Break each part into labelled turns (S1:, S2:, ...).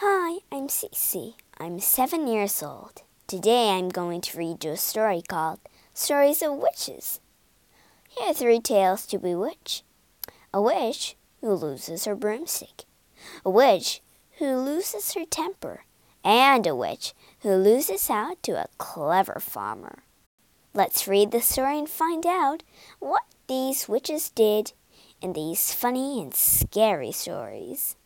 S1: Hi, I'm Cece. I'm seven years old. Today I'm going to read you a story called Stories of Witches. Here are three tales to bewitch a witch who loses her broomstick, a witch who loses her temper, and a witch who loses out to a clever farmer. Let's read the story and find out what these witches did in these funny and scary stories.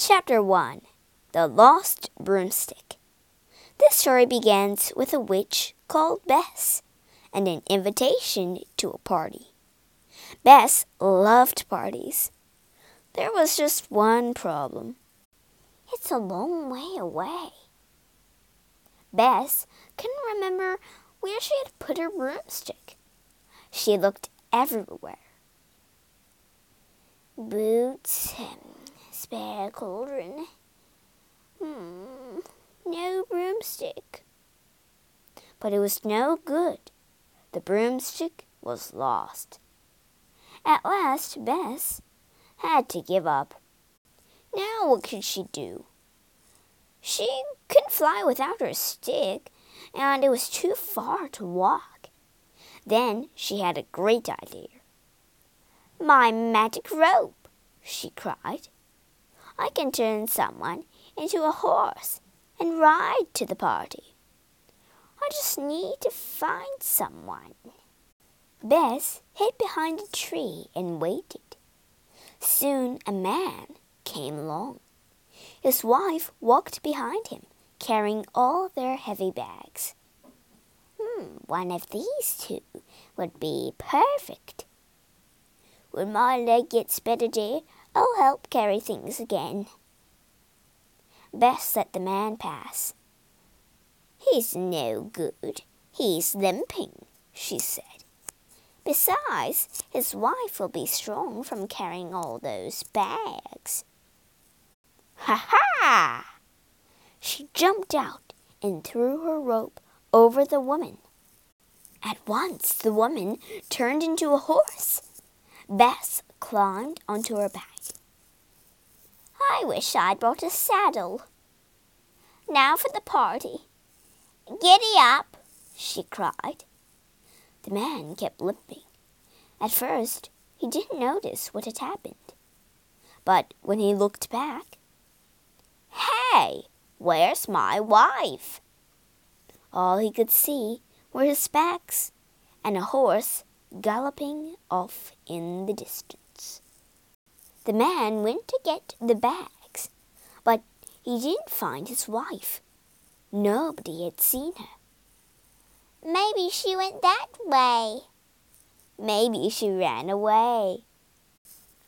S1: Chapter 1 The Lost Broomstick. This story begins with a witch called Bess and an invitation to a party. Bess loved parties. There was just one problem it's a long way away. Bess couldn't remember where she had put her broomstick. She looked everywhere. Boots spare cauldron. Hmm, no broomstick. But it was no good. The broomstick was lost. At last, Bess had to give up. Now, what could she do? She couldn't fly without her stick, and it was too far to walk. Then she had a great idea. My magic rope, she cried. I can turn someone into a horse and ride to the party. I just need to find someone. Bess hid behind a tree and waited. Soon a man came along. His wife walked behind him, carrying all their heavy bags. Hmm, one of these two would be perfect. When my leg gets better, dear, I'll help carry things again. Bess let the man pass. He's no good. He's limping, she said. Besides, his wife will be strong from carrying all those bags. Ha ha! She jumped out and threw her rope over the woman. At once the woman turned into a horse. Bess climbed onto her back. I wish I'd brought a saddle. Now for the party. Giddy up, she cried. The man kept limping. At first, he didn't notice what had happened. But when he looked back, Hey, where's my wife? All he could see were his specs and a horse galloping off in the distance. The man went to get the bags, but he didn't find his wife. Nobody had seen her. Maybe she went that way. Maybe she ran away.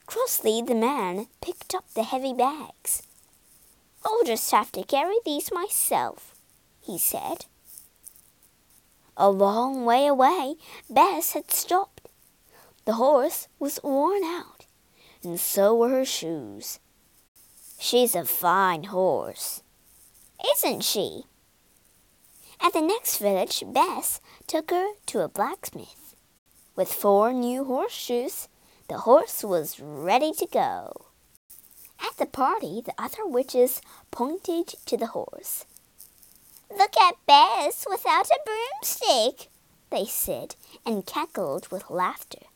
S1: Crossly, the man picked up the heavy bags. I'll just have to carry these myself, he said. A long way away, Bess had stopped. The horse was worn out and so were her shoes. She's a fine horse, isn't she? At the next village, Bess took her to a blacksmith. With four new horseshoes, the horse was ready to go. At the party, the other witches pointed to the horse. Look at Bess without a broomstick, they said, and cackled with laughter.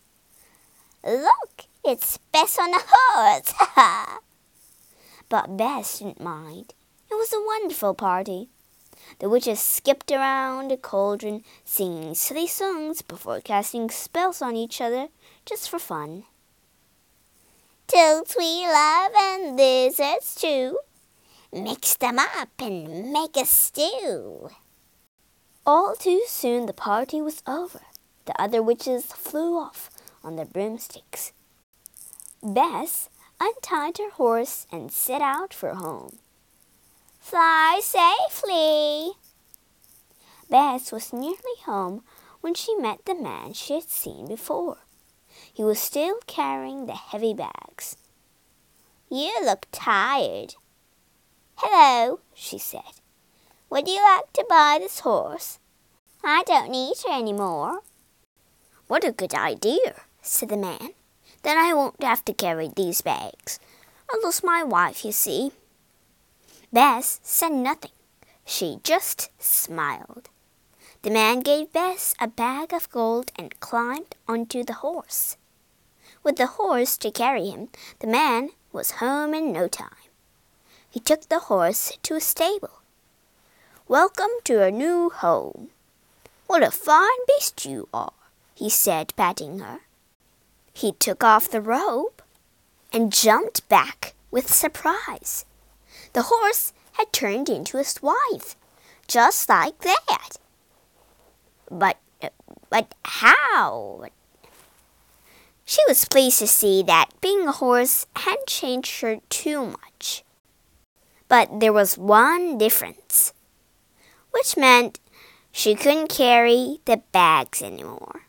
S1: Look, it's Bess on a horse, ha ha! But Bess didn't mind. It was a wonderful party. The witches skipped around the cauldron, singing silly songs before casting spells on each other, just for fun. Toads we love and lizards too. Mix them up and make a stew. All too soon the party was over. The other witches flew off on their broomsticks. Bess untied her horse, and set out for home. Fly safely! Bess was nearly home when she met the man she had seen before. He was still carrying the heavy bags. You look tired. Hello, she said. Would you like to buy this horse? I don't need her any more. What a good idea, said the man. Then I won't have to carry these bags. I lost my wife, you see. Bess said nothing. She just smiled. The man gave Bess a bag of gold and climbed onto the horse. With the horse to carry him, the man was home in no time. He took the horse to a stable. Welcome to your new home. What a fine beast you are, he said, patting her. He took off the robe and jumped back with surprise. The horse had turned into a wife, just like that. But, but how? She was pleased to see that being a horse hadn't changed her too much. But there was one difference, which meant she couldn't carry the bags anymore.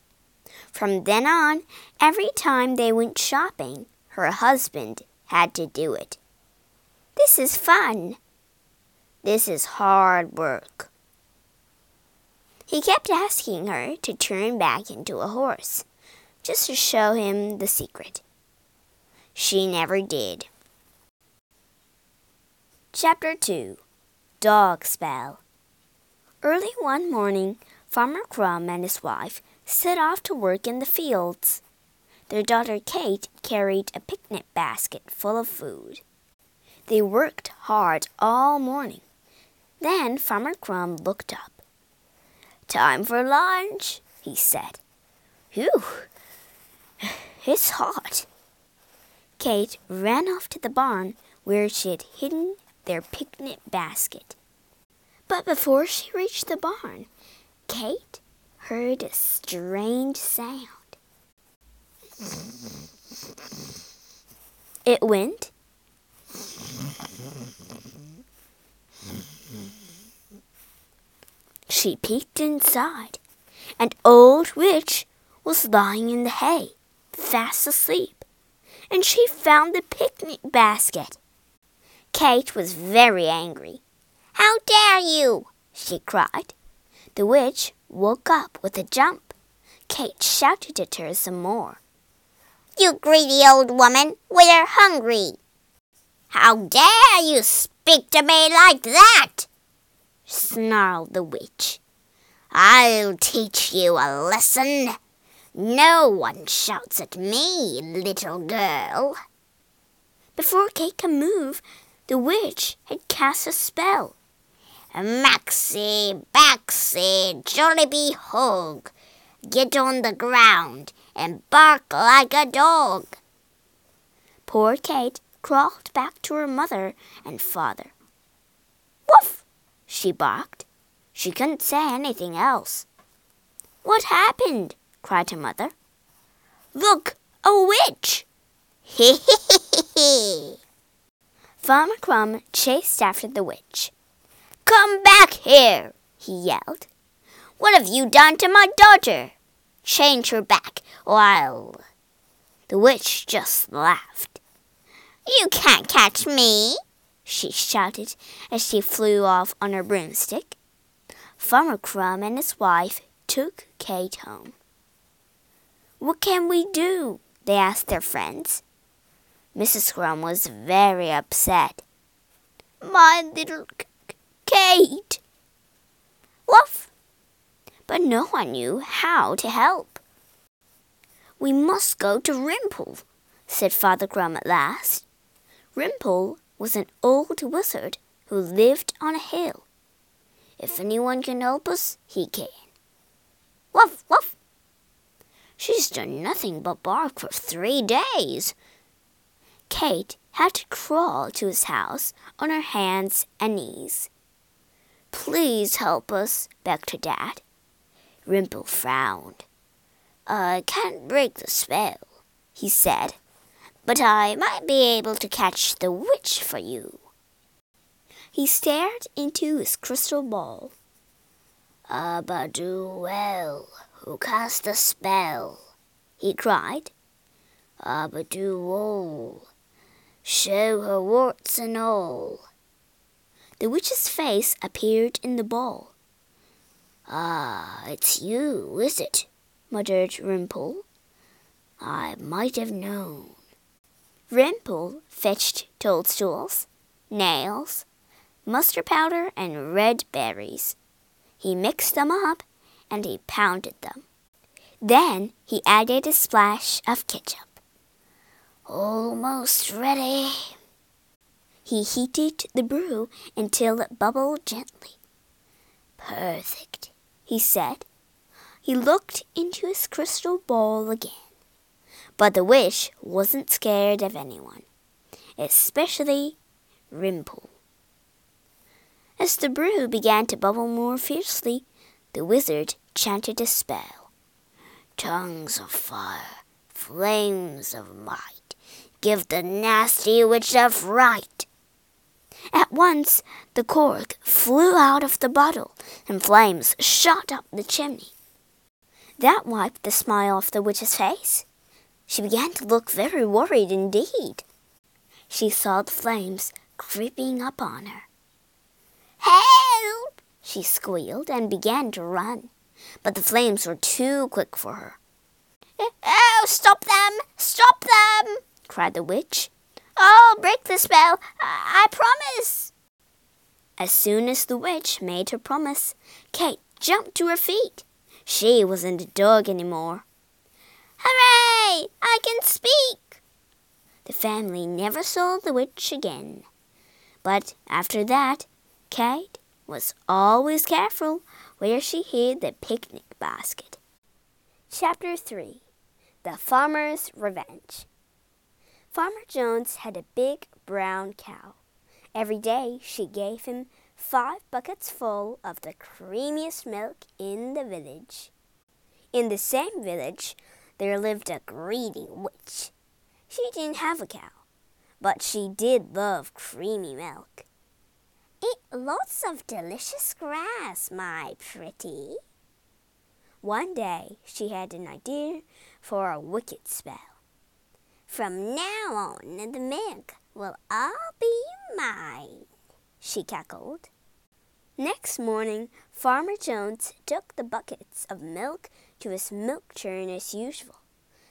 S1: From then on, every time they went shopping, her husband had to do it. This is fun. This is hard work. He kept asking her to turn back into a horse just to show him the secret. She never did. Chapter 2 Dog Spell Early one morning, Farmer Crumb and his wife set off to work in the fields. Their daughter Kate carried a picnic basket full of food. They worked hard all morning. Then Farmer Crumb looked up. Time for lunch, he said. Whew, it's hot. Kate ran off to the barn where she had hidden their picnic basket. But before she reached the barn, Kate heard a strange sound. It went. She peeked inside. An old witch was lying in the hay fast asleep, and she found the picnic basket. Kate was very angry. How dare you! she cried. The witch woke up with a jump. Kate shouted at her some more. You greedy old woman, we're hungry. How dare you speak to me like that? snarled the witch. I'll teach you a lesson. No one shouts at me, little girl. Before Kate could move, the witch had cast a spell. Maxie, Baxie, Jollibee Hog, get on the ground and bark like a dog. Poor Kate crawled back to her mother and father. Woof! she barked. She couldn't say anything else. What happened? cried her mother. Look, a witch! He he he he! Farmer Crumb chased after the witch. Come back here, he yelled. What have you done to my daughter? Change her back, or I'll. The witch just laughed. You can't catch me, she shouted as she flew off on her broomstick. Farmer Crumb and his wife took Kate home. What can we do? they asked their friends. Mrs. Crumb was very upset. My little Kate! Woof! But no one knew how to help. We must go to Rimple, said Father Crumb at last. Rimple was an old wizard who lived on a hill. If anyone can help us, he can. Woof, woof! She's done nothing but bark for three days. Kate had to crawl to his house on her hands and knees. Please help us, begged her dad. Rimple frowned. I can't break the spell, he said, but I might be able to catch the witch for you. He stared into his crystal ball. Abba-do-well, who cast the spell, he cried. Abba-do-all, show her warts and all. The witch's face appeared in the ball. Ah, it's you, is it? muttered Rimple. I might have known. Rimple fetched toadstools, nails, mustard powder, and red berries. He mixed them up and he pounded them. Then he added a splash of ketchup. Almost ready. He heated the brew until it bubbled gently. Perfect, he said. He looked into his crystal ball again. But the witch wasn't scared of anyone, especially Rimple. As the brew began to bubble more fiercely, the wizard chanted a spell. Tongues of fire, flames of might, give the nasty witch a fright. At once the cork flew out of the bottle, and flames shot up the chimney. That wiped the smile off the witch's face. She began to look very worried indeed. She saw the flames creeping up on her. Help! she squealed and began to run. But the flames were too quick for her. Oh, stop them! Stop them! cried the witch. I'll break the spell. I, promise. As soon as the witch made her promise, Kate jumped to her feet. She wasn't a dog any more. Hooray! I can speak! The family never saw the witch again. But after that, Kate was always careful where she hid the picnic basket. Chapter 3 The Farmer's Revenge Farmer Jones had a big brown cow. Every day she gave him five buckets full of the creamiest milk in the village. In the same village, there lived a greedy witch. She didn't have a cow, but she did love creamy milk. Eat lots of delicious grass, my pretty. One day she had an idea for a wicked spell. From now on, the milk will all be mine, she cackled. Next morning, Farmer Jones took the buckets of milk to his milk churn as usual.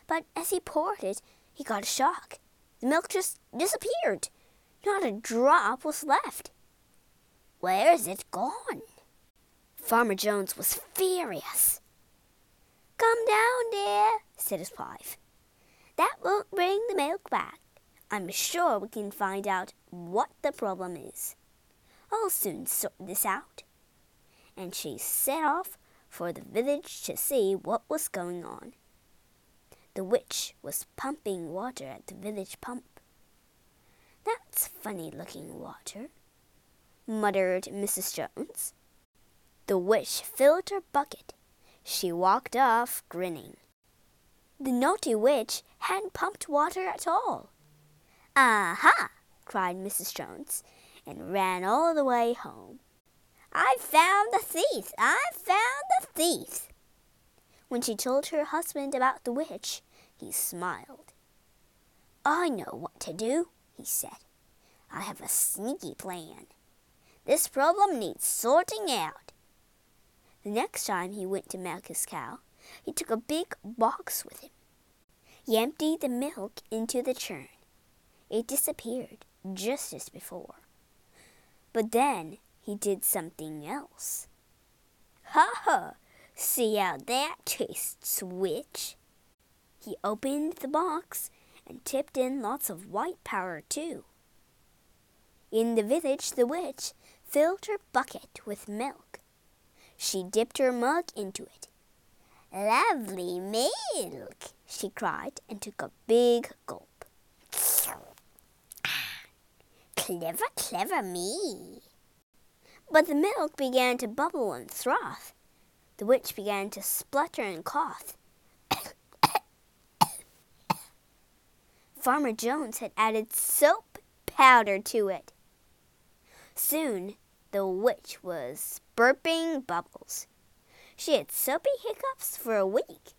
S1: But as he poured it, he got a shock. The milk just disappeared. Not a drop was left. Where's it gone? Farmer Jones was furious. Come down, dear, said his wife. That won't bring the milk back. I'm sure we can find out what the problem is. I'll soon sort this out. And she set off for the village to see what was going on. The witch was pumping water at the village pump. That's funny looking water, muttered Mrs. Jones. The witch filled her bucket. She walked off, grinning. The naughty witch hadn't pumped water at all. Aha! cried Mrs. Jones, and ran all the way home. I've found the thief! I've found the thief! When she told her husband about the witch, he smiled. I know what to do, he said. I have a sneaky plan. This problem needs sorting out. The next time he went to milk his cow, he took a big box with him. He emptied the milk into the churn. It disappeared just as before. But then he did something else. Ha ha! See how that tastes, witch! He opened the box and tipped in lots of white powder, too. In the village, the witch filled her bucket with milk. She dipped her mug into it. Lovely milk, she cried and took a big gulp. clever, clever me. But the milk began to bubble and froth. The witch began to splutter and cough. Farmer Jones had added soap powder to it. Soon the witch was burping bubbles. She had soapy hiccups for a week,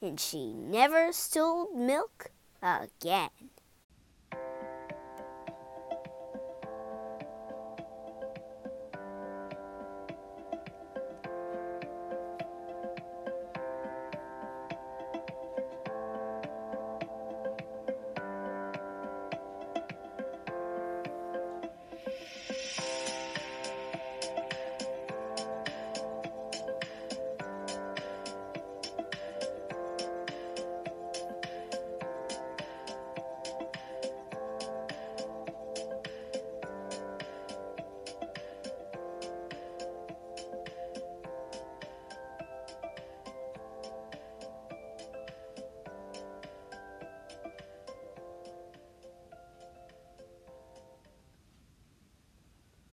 S1: and she never stole milk again.